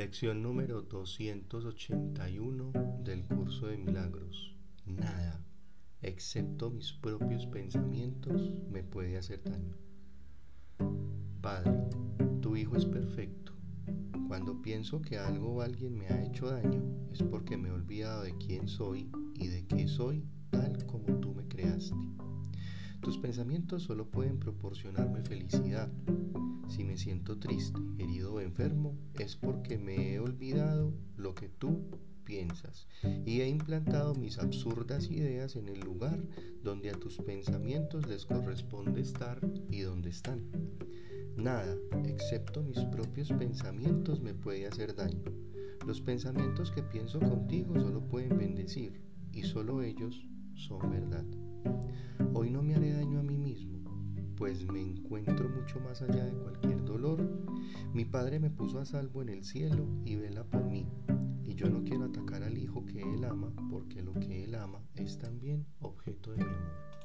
Lección número 281 del curso de milagros. Nada, excepto mis propios pensamientos, me puede hacer daño. Padre, tu Hijo es perfecto. Cuando pienso que algo o alguien me ha hecho daño, es porque me he olvidado de quién soy y de qué soy tal como tú me creaste. Tus pensamientos solo pueden proporcionarme felicidad, si me siento triste, herido o enfermo, es porque me he olvidado lo que tú piensas y he implantado mis absurdas ideas en el lugar donde a tus pensamientos les corresponde estar y donde están. Nada, excepto mis propios pensamientos, me puede hacer daño. Los pensamientos que pienso contigo solo pueden bendecir y solo ellos son verdad. Pues me encuentro mucho más allá de cualquier dolor. Mi Padre me puso a salvo en el cielo y vela por mí, y yo no quiero atacar al Hijo que Él ama, porque lo que Él ama es también objeto de mi amor.